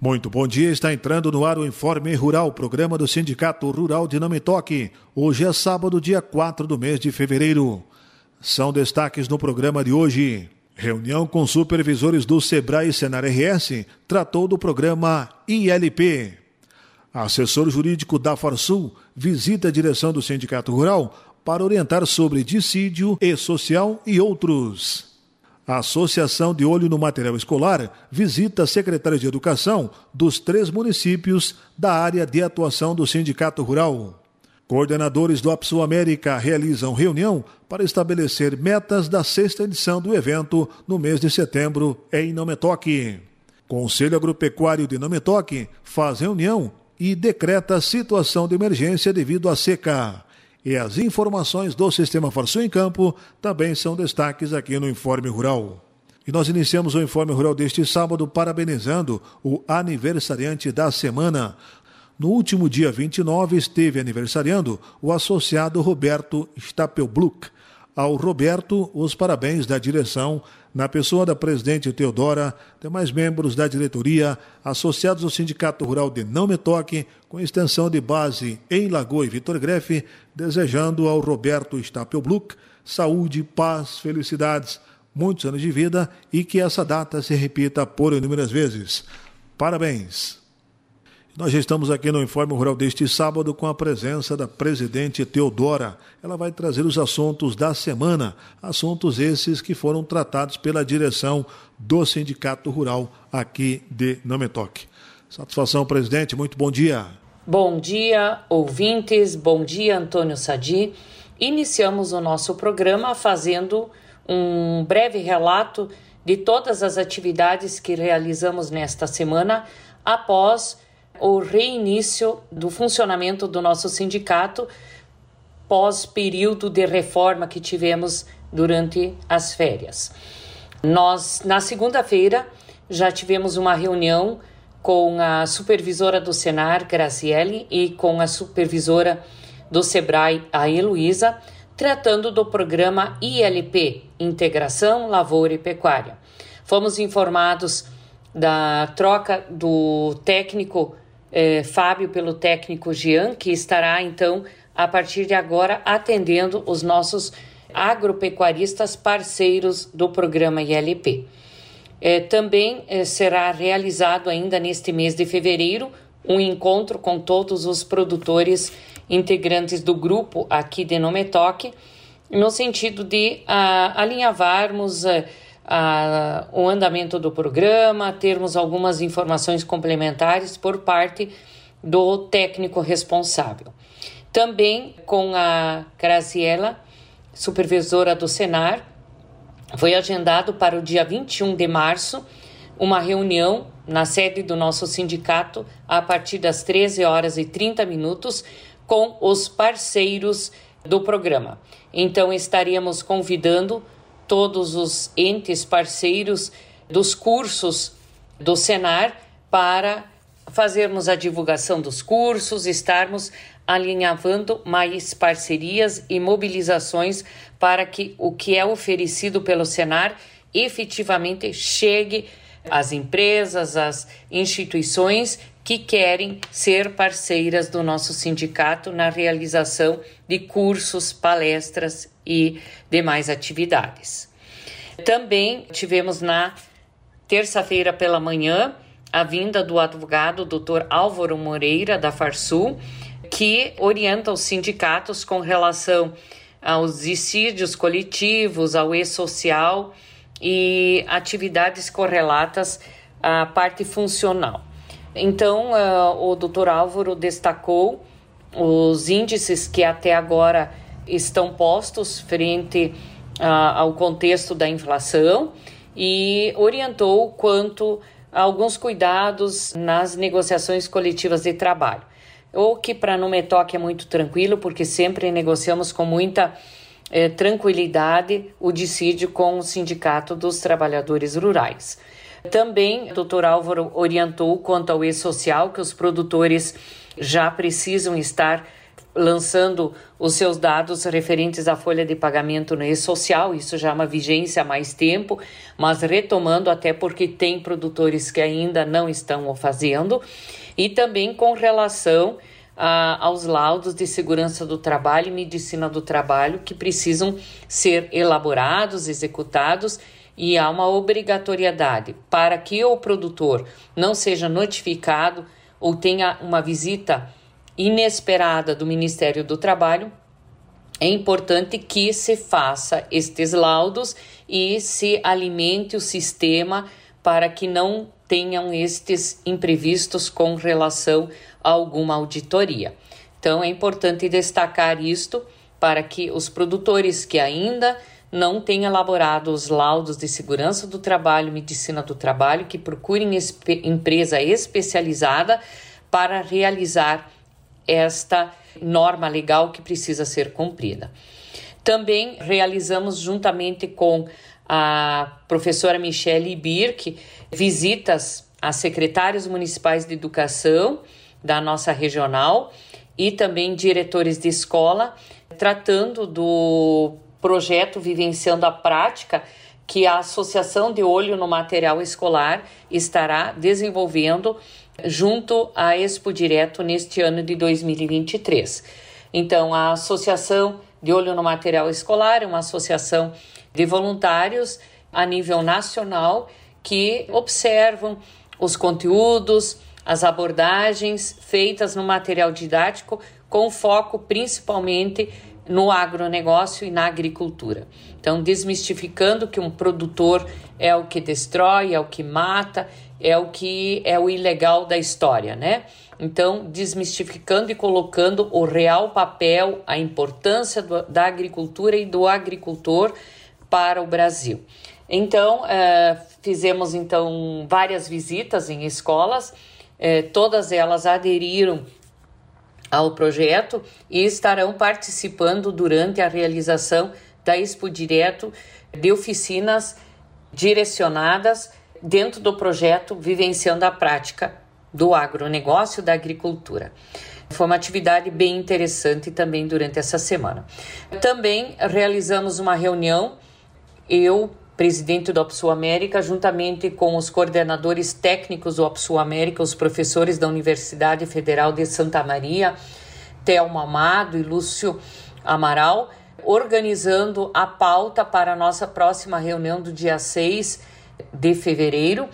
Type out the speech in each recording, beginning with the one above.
Muito bom dia, está entrando no ar o Informe Rural, programa do Sindicato Rural de Namitoque. Hoje é sábado, dia 4 do mês de fevereiro. São destaques no programa de hoje. Reunião com supervisores do Sebrae e Senar RS tratou do programa ILP. Assessor jurídico da Farsul visita a direção do Sindicato Rural para orientar sobre dissídio e social e outros. A Associação de Olho no Material Escolar visita secretários de Educação dos três municípios da área de atuação do Sindicato Rural. Coordenadores do APSU América realizam reunião para estabelecer metas da sexta edição do evento no mês de setembro em Nometoque. Conselho Agropecuário de Nometoque faz reunião e decreta situação de emergência devido à seca. E as informações do Sistema Farsul em Campo também são destaques aqui no Informe Rural. E nós iniciamos o Informe Rural deste sábado parabenizando o aniversariante da semana. No último dia 29 esteve aniversariando o associado Roberto Stapelbluck. Ao Roberto, os parabéns da direção na pessoa da presidente Teodora, demais membros da diretoria, associados ao Sindicato Rural de Não Me Toque, com extensão de base em Lagoa e Vitor Grefe, desejando ao Roberto Stapelbluck saúde, paz, felicidades, muitos anos de vida e que essa data se repita por inúmeras vezes. Parabéns! Nós estamos aqui no Informe Rural deste sábado com a presença da presidente Teodora. Ela vai trazer os assuntos da semana, assuntos esses que foram tratados pela direção do Sindicato Rural aqui de Nametoque. Satisfação, presidente, muito bom dia. Bom dia, ouvintes, bom dia, Antônio Sadi. Iniciamos o nosso programa fazendo um breve relato de todas as atividades que realizamos nesta semana após o reinício do funcionamento do nosso sindicato pós período de reforma que tivemos durante as férias. Nós, na segunda-feira, já tivemos uma reunião com a supervisora do Senar, Graciele, e com a supervisora do Sebrae, a Heloísa, tratando do programa ILP, Integração Lavoura e Pecuária. Fomos informados da troca do técnico é, Fábio pelo técnico Jean, que estará então a partir de agora atendendo os nossos agropecuaristas parceiros do programa ILP. É, também é, será realizado ainda neste mês de fevereiro um encontro com todos os produtores integrantes do grupo aqui de Nometoque, no sentido de a, alinhavarmos a, a, o andamento do programa, termos algumas informações complementares por parte do técnico responsável. Também com a Graciela, supervisora do Senar, foi agendado para o dia 21 de março uma reunião na sede do nosso sindicato a partir das 13 horas e 30 minutos com os parceiros do programa. Então estaríamos convidando todos os entes parceiros dos cursos do Senar para fazermos a divulgação dos cursos, estarmos alinhavando mais parcerias e mobilizações para que o que é oferecido pelo Senar efetivamente chegue às empresas, às instituições que querem ser parceiras do nosso sindicato na realização de cursos, palestras e demais atividades. Também tivemos na terça-feira pela manhã a vinda do advogado Dr. Álvaro Moreira da Farsul, que orienta os sindicatos com relação aos dissídios coletivos, ao e-social e atividades correlatas à parte funcional. Então, uh, o Dr. Álvaro destacou os índices que até agora estão postos frente uh, ao contexto da inflação e orientou quanto a alguns cuidados nas negociações coletivas de trabalho. O que para no Metoque é muito tranquilo, porque sempre negociamos com muita eh, tranquilidade o dissídio com o Sindicato dos Trabalhadores Rurais. Também o doutor Álvaro orientou quanto ao e-social, que os produtores já precisam estar lançando os seus dados referentes à folha de pagamento no e-social, isso já é uma vigência há mais tempo, mas retomando até porque tem produtores que ainda não estão o fazendo, e também com relação a, aos laudos de segurança do trabalho e medicina do trabalho que precisam ser elaborados, executados e há uma obrigatoriedade para que o produtor não seja notificado ou tenha uma visita inesperada do Ministério do Trabalho, é importante que se faça estes laudos e se alimente o sistema para que não tenham estes imprevistos com relação a alguma auditoria. Então é importante destacar isto para que os produtores que ainda não tenham elaborado os laudos de segurança do trabalho, medicina do trabalho, que procurem espe empresa especializada para realizar esta norma legal que precisa ser cumprida. Também realizamos, juntamente com a professora Michele Birk, visitas a secretários municipais de educação da nossa regional e também diretores de escola, tratando do projeto Vivenciando a Prática que a Associação de Olho no Material Escolar estará desenvolvendo junto à Expo Direto neste ano de 2023. Então, a Associação de Olho no Material Escolar é uma associação de voluntários a nível nacional que observam os conteúdos, as abordagens feitas no material didático com foco principalmente no agronegócio e na agricultura. Então, desmistificando que um produtor é o que destrói, é o que mata, é o que é o ilegal da história, né? Então, desmistificando e colocando o real papel, a importância do, da agricultura e do agricultor para o Brasil. Então, é, fizemos então várias visitas em escolas, é, todas elas aderiram ao projeto e estarão participando durante a realização da Expo Direto de oficinas direcionadas dentro do projeto Vivenciando a Prática do Agronegócio da Agricultura. Foi uma atividade bem interessante também durante essa semana. Também realizamos uma reunião, eu, presidente do Opsul América, juntamente com os coordenadores técnicos do Opsul América, os professores da Universidade Federal de Santa Maria, Thelma Amado e Lúcio Amaral, organizando a pauta para a nossa próxima reunião do dia 6 de fevereiro,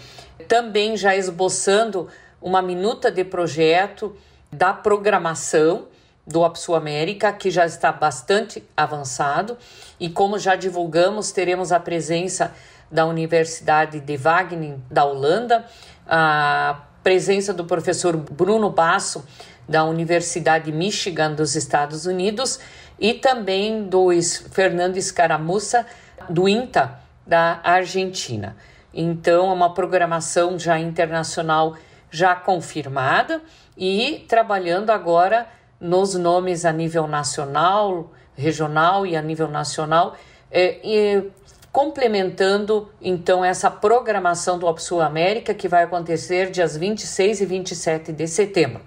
também já esboçando uma minuta de projeto da programação do Opsul América, que já está bastante avançado, e como já divulgamos, teremos a presença da Universidade de Wageningen da Holanda, a presença do professor Bruno Basso da Universidade Michigan dos Estados Unidos e também do Fernando Escaramuça do INTA da Argentina. Então, é uma programação já internacional já confirmada e trabalhando agora nos nomes a nível nacional, regional e a nível nacional, é, e complementando então essa programação do Opsul América que vai acontecer dias 26 e 27 de setembro.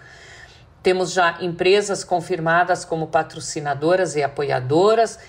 Temos já empresas confirmadas como patrocinadoras e apoiadoras,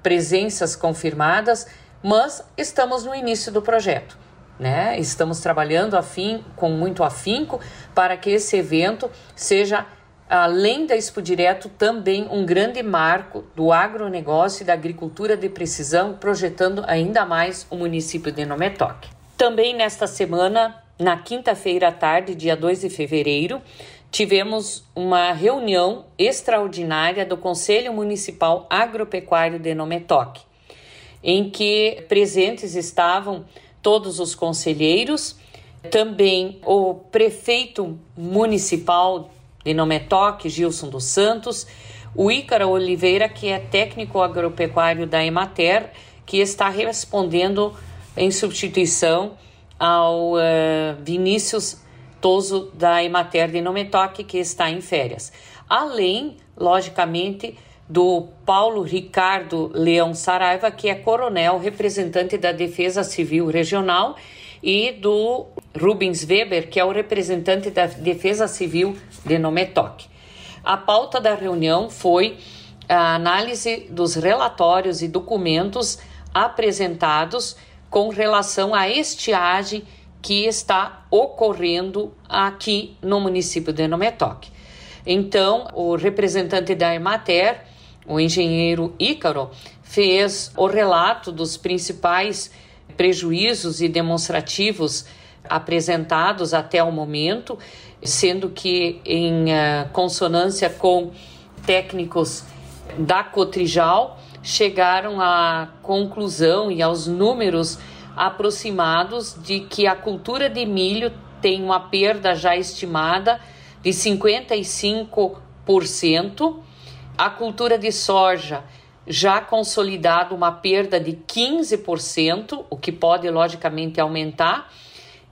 presenças confirmadas, mas estamos no início do projeto. Né? Estamos trabalhando afim, com muito afinco para que esse evento seja além da Expo Direto, também um grande marco do agronegócio e da agricultura de precisão, projetando ainda mais o município de Nometoque. Também nesta semana, na quinta-feira à tarde, dia 2 de fevereiro, tivemos uma reunião extraordinária do Conselho Municipal Agropecuário de Nometoque, em que presentes estavam todos os conselheiros, também o prefeito municipal de Nometoque, Gilson dos Santos, o Ícaro Oliveira, que é técnico agropecuário da Emater, que está respondendo em substituição ao uh, Vinícius Toso da Emater de Nometoque, que está em férias. Além, logicamente, do Paulo Ricardo Leão Saraiva, que é coronel representante da Defesa Civil Regional e do Rubens Weber, que é o representante da Defesa Civil de Nometoc. A pauta da reunião foi a análise dos relatórios e documentos apresentados com relação à estiagem que está ocorrendo aqui no município de Nometoc. Então, o representante da Emater, o engenheiro Ícaro, fez o relato dos principais prejuízos e demonstrativos apresentados até o momento, sendo que em uh, consonância com técnicos da Cotrijal, chegaram à conclusão e aos números aproximados de que a cultura de milho tem uma perda já estimada de 55%, a cultura de soja já consolidado uma perda de 15%, o que pode logicamente aumentar,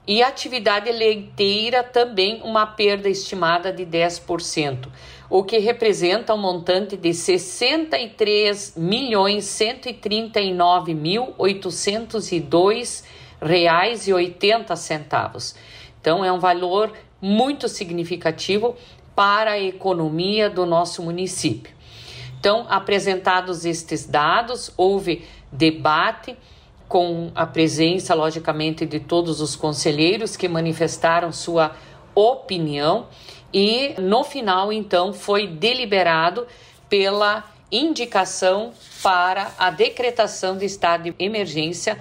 e a atividade leiteira também uma perda estimada de 10%, o que representa um montante de 63 milhões 139 mil 802 reais e 80 centavos. Então é um valor muito significativo para a economia do nosso município. Então, apresentados estes dados, houve debate com a presença, logicamente, de todos os conselheiros que manifestaram sua opinião. E no final, então, foi deliberado pela indicação para a decretação de estado de emergência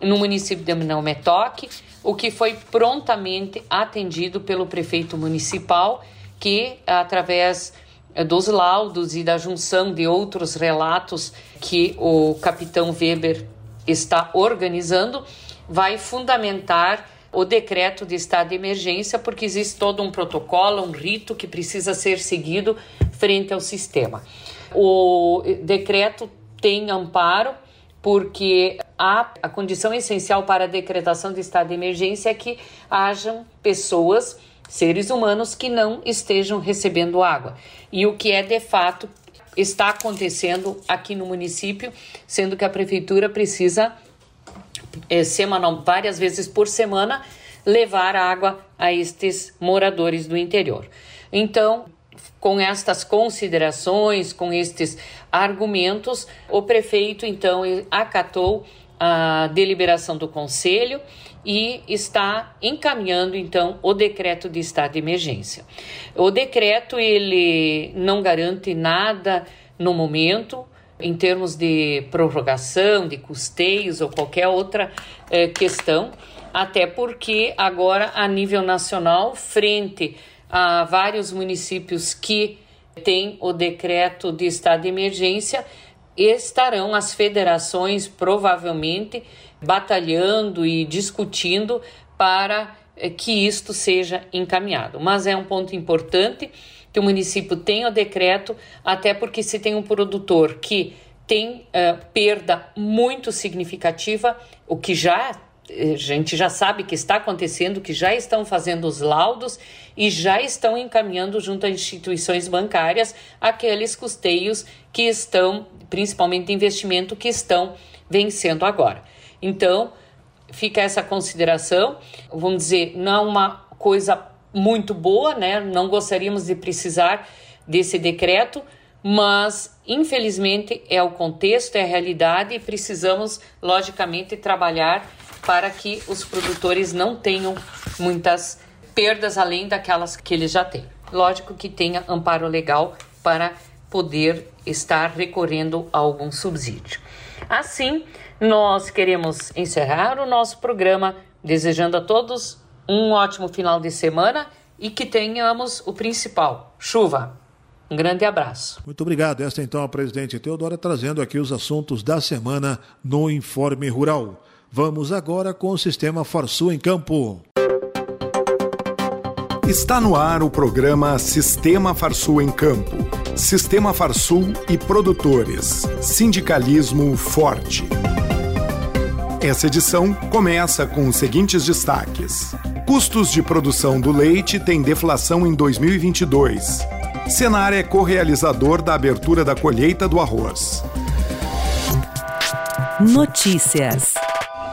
no município de Metoque, o que foi prontamente atendido pelo prefeito municipal, que através dos laudos e da junção de outros relatos que o capitão Weber está organizando, vai fundamentar o decreto de estado de emergência, porque existe todo um protocolo, um rito que precisa ser seguido frente ao sistema. O decreto tem amparo porque a, a condição essencial para a decretação de estado de emergência é que hajam pessoas seres humanos que não estejam recebendo água. E o que é de fato está acontecendo aqui no município, sendo que a prefeitura precisa é, semanal, várias vezes por semana levar água a estes moradores do interior. Então, com estas considerações, com estes argumentos, o prefeito então acatou a deliberação do conselho e está encaminhando então o decreto de estado de emergência. O decreto ele não garante nada no momento em termos de prorrogação, de custeios ou qualquer outra eh, questão, até porque agora a nível nacional, frente a vários municípios que têm o decreto de estado de emergência, estarão as federações provavelmente batalhando e discutindo para eh, que isto seja encaminhado. Mas é um ponto importante que o município tenha o decreto, até porque se tem um produtor que tem uh, perda muito significativa, o que já eh, a gente já sabe que está acontecendo, que já estão fazendo os laudos e já estão encaminhando junto a instituições bancárias aqueles custeios que estão, principalmente investimento, que estão vencendo agora. Então, fica essa consideração, vamos dizer, não é uma coisa muito boa, né? Não gostaríamos de precisar desse decreto, mas infelizmente é o contexto, é a realidade e precisamos, logicamente, trabalhar para que os produtores não tenham muitas perdas além daquelas que eles já têm. Lógico que tenha amparo legal para poder estar recorrendo a algum subsídio. Assim, nós queremos encerrar o nosso programa desejando a todos um ótimo final de semana e que tenhamos o principal, chuva. Um grande abraço. Muito obrigado. Esta então a presidente Teodora trazendo aqui os assuntos da semana no Informe Rural. Vamos agora com o Sistema Farsul em Campo. Está no ar o programa Sistema Farsul em Campo. Sistema Farsul e produtores. Sindicalismo forte. Essa edição começa com os seguintes destaques: Custos de produção do leite têm deflação em 2022. Senar é correalizador da abertura da colheita do arroz. Notícias.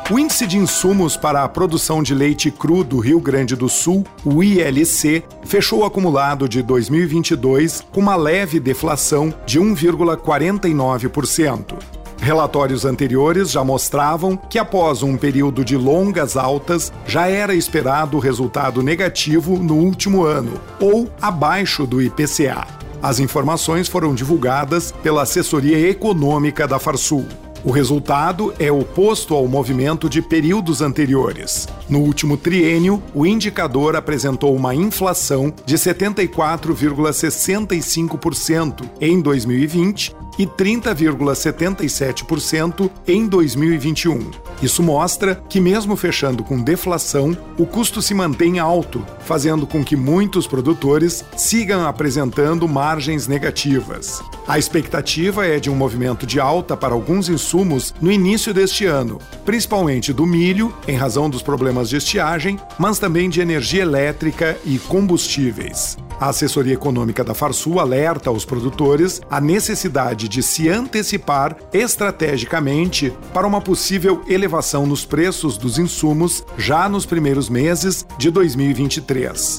O Índice de Insumos para a Produção de Leite Cru do Rio Grande do Sul, o ILC, fechou o acumulado de 2022 com uma leve deflação de 1,49%. Relatórios anteriores já mostravam que, após um período de longas altas, já era esperado resultado negativo no último ano, ou abaixo do IPCA. As informações foram divulgadas pela assessoria econômica da Farsul. O resultado é oposto ao movimento de períodos anteriores. No último triênio, o indicador apresentou uma inflação de 74,65% em 2020 e 30,77% em 2021. Isso mostra que, mesmo fechando com deflação, o custo se mantém alto, fazendo com que muitos produtores sigam apresentando margens negativas. A expectativa é de um movimento de alta para alguns insumos no início deste ano, principalmente do milho, em razão dos problemas de estiagem, mas também de energia elétrica e combustíveis. A assessoria econômica da Farsul alerta aos produtores a necessidade de se antecipar estrategicamente para uma possível elevação nos preços dos insumos já nos primeiros meses de 2023.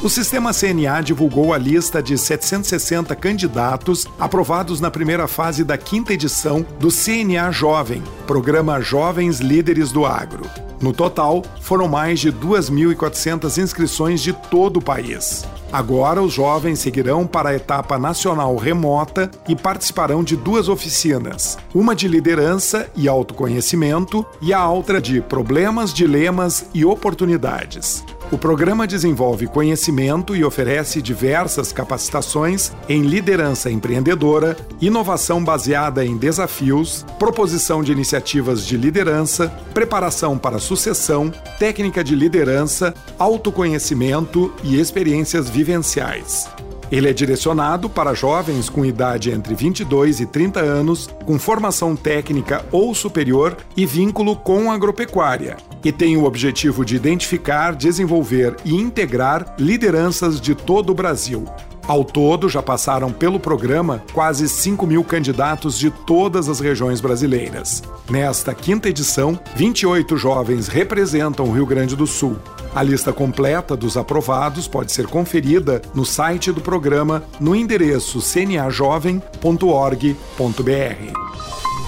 O sistema CNA divulgou a lista de 760 candidatos aprovados na primeira fase da quinta edição do CNA Jovem, Programa Jovens Líderes do Agro. No total, foram mais de 2.400 inscrições de todo o país. Agora, os jovens seguirão para a etapa nacional remota e participarão de duas oficinas: uma de liderança e autoconhecimento e a outra de problemas, dilemas e oportunidades. O programa desenvolve conhecimento e oferece diversas capacitações em liderança empreendedora, inovação baseada em desafios, proposição de iniciativas de liderança, preparação para sucessão, técnica de liderança, autoconhecimento e experiências vivenciais. Ele é direcionado para jovens com idade entre 22 e 30 anos, com formação técnica ou superior e vínculo com agropecuária, e tem o objetivo de identificar, desenvolver e integrar lideranças de todo o Brasil. Ao todo, já passaram pelo programa quase 5 mil candidatos de todas as regiões brasileiras. Nesta quinta edição, 28 jovens representam o Rio Grande do Sul. A lista completa dos aprovados pode ser conferida no site do programa no endereço cnajovem.org.br.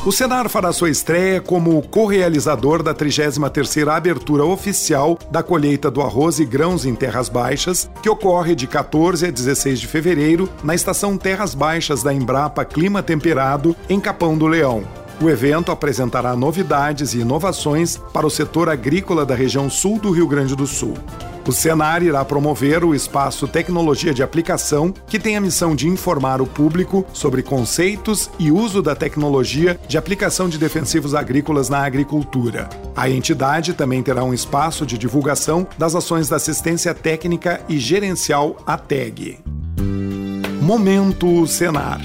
O Senar fará sua estreia como co-realizador da 33ª abertura oficial da colheita do arroz e grãos em terras baixas, que ocorre de 14 a 16 de fevereiro na estação Terras Baixas da Embrapa Clima Temperado, em Capão do Leão. O evento apresentará novidades e inovações para o setor agrícola da região sul do Rio Grande do Sul. O Senar irá promover o espaço Tecnologia de Aplicação, que tem a missão de informar o público sobre conceitos e uso da tecnologia de aplicação de defensivos agrícolas na agricultura. A entidade também terá um espaço de divulgação das ações da assistência técnica e gerencial ATEG. Momento Senar.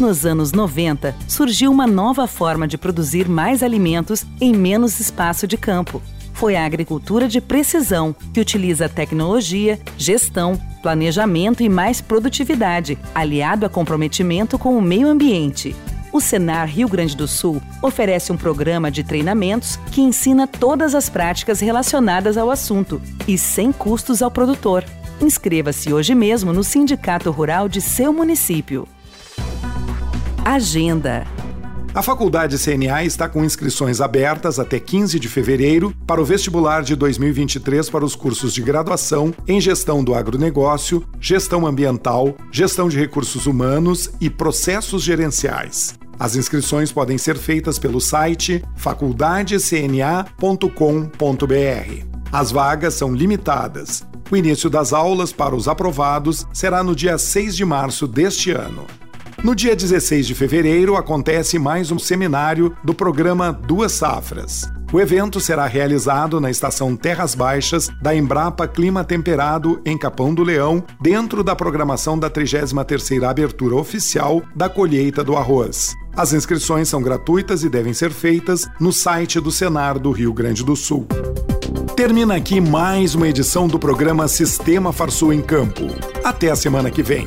Nos anos 90, surgiu uma nova forma de produzir mais alimentos em menos espaço de campo. Foi a agricultura de precisão, que utiliza tecnologia, gestão, planejamento e mais produtividade, aliado a comprometimento com o meio ambiente. O Senar Rio Grande do Sul oferece um programa de treinamentos que ensina todas as práticas relacionadas ao assunto e sem custos ao produtor. Inscreva-se hoje mesmo no Sindicato Rural de seu município. Agenda. A Faculdade CNA está com inscrições abertas até 15 de fevereiro para o vestibular de 2023 para os cursos de graduação em Gestão do Agronegócio, Gestão Ambiental, Gestão de Recursos Humanos e Processos Gerenciais. As inscrições podem ser feitas pelo site faculdadecna.com.br. As vagas são limitadas. O início das aulas para os aprovados será no dia 6 de março deste ano. No dia 16 de fevereiro acontece mais um seminário do programa Duas Safras. O evento será realizado na estação Terras Baixas da Embrapa Clima Temperado em Capão do Leão, dentro da programação da 33ª abertura oficial da colheita do arroz. As inscrições são gratuitas e devem ser feitas no site do Senar do Rio Grande do Sul. Termina aqui mais uma edição do programa Sistema Farsul em Campo. Até a semana que vem.